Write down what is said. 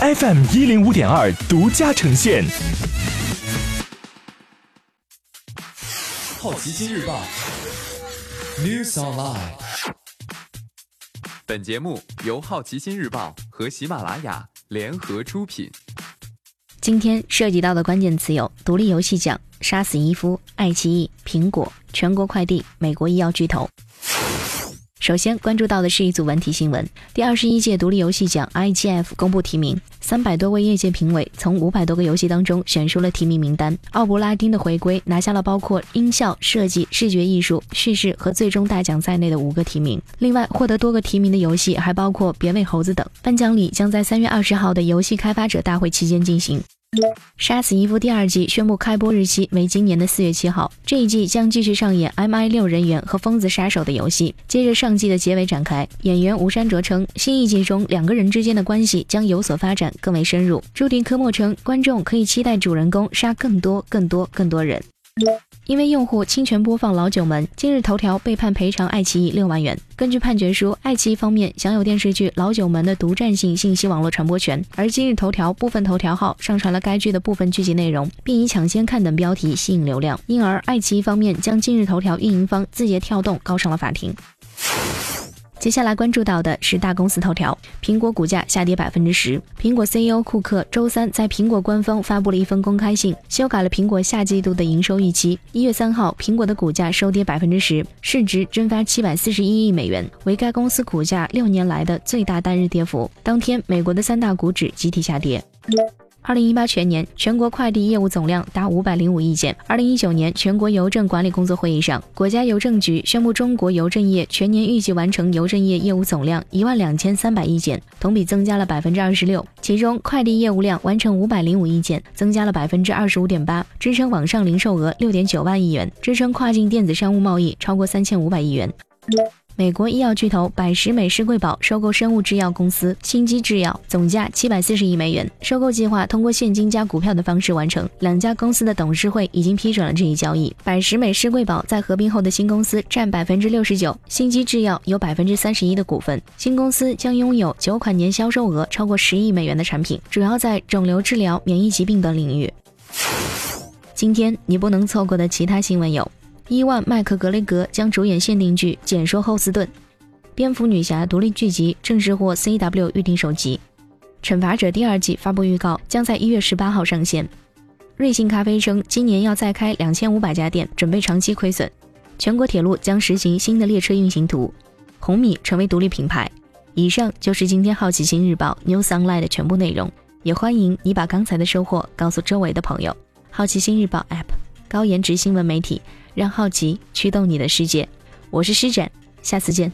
FM 一零五点二独家呈现。好奇心日报，News Online。本节目由好奇心日报和喜马拉雅联合出品。今天涉及到的关键词有：独立游戏奖、杀死伊夫、爱奇艺、苹果、全国快递、美国医药巨头。首先关注到的是一组文体新闻：第二十一届独立游戏奖 IGF 公布提名，三百多位业界评委从五百多个游戏当中选出了提名名单。奥布拉丁的回归拿下了包括音效、设计、视觉艺术、叙事和最终大奖在内的五个提名。另外，获得多个提名的游戏还包括别喂猴子等。颁奖礼将在三月二十号的游戏开发者大会期间进行。杀死伊芙第二季宣布开播日期为今年的四月七号。这一季将继续上演 MI 六人员和疯子杀手的游戏，接着上季的结尾展开。演员吴山卓称，新一季中两个人之间的关系将有所发展，更为深入。朱迪科莫称，观众可以期待主人公杀更多、更多、更多人。因为用户侵权播放《老九门》，今日头条被判赔偿爱奇艺六万元。根据判决书，爱奇艺方面享有电视剧《老九门》的独占性信息网络传播权，而今日头条部分头条号上传了该剧的部分剧集内容，并以“抢先看”等标题吸引流量，因而爱奇艺方面将今日头条运营方字节跳动告上了法庭。接下来关注到的是大公司头条，苹果股价下跌百分之十。苹果 CEO 库克周三在苹果官方发布了一封公开信，修改了苹果下季度的营收预期。一月三号，苹果的股价收跌百分之十，市值蒸发七百四十一亿美元，为该公司股价六年来的最大单日跌幅。当天，美国的三大股指集体下跌。二零一八全年全国快递业务总量达五百零五亿件。二零一九年全国邮政管理工作会议上，国家邮政局宣布，中国邮政业全年预计完成邮政业业务总量一万两千三百亿件，同比增加了百分之二十六。其中，快递业务量完成五百零五亿件，增加了百分之二十五点八，支撑网上零售额六点九万亿元，支撑跨境电子商务贸易超过三千五百亿元。美国医药巨头百时美施贵宝收购生物制药公司新基制药，总价七百四十亿美元。收购计划通过现金加股票的方式完成。两家公司的董事会已经批准了这一交易。百时美施贵宝在合并后的新公司占百分之六十九，新基制药有百分之三十一的股份。新公司将拥有九款年销售额超过十亿美元的产品，主要在肿瘤治疗、免疫疾病等领域。今天你不能错过的其他新闻有。伊万·麦克格雷格将主演限定剧《简说后斯顿》，蝙蝠女侠独立剧集正式获 CW 预定首集，《惩罚者》第二季发布预告将在一月十八号上线。瑞幸咖啡称今年要再开两千五百家店，准备长期亏损。全国铁路将实行新的列车运行图。红米成为独立品牌。以上就是今天好奇心日报 New Sunlight 的全部内容，也欢迎你把刚才的收获告诉周围的朋友。好奇心日报 App，高颜值新闻媒体。让好奇驱动你的世界，我是施展，下次见。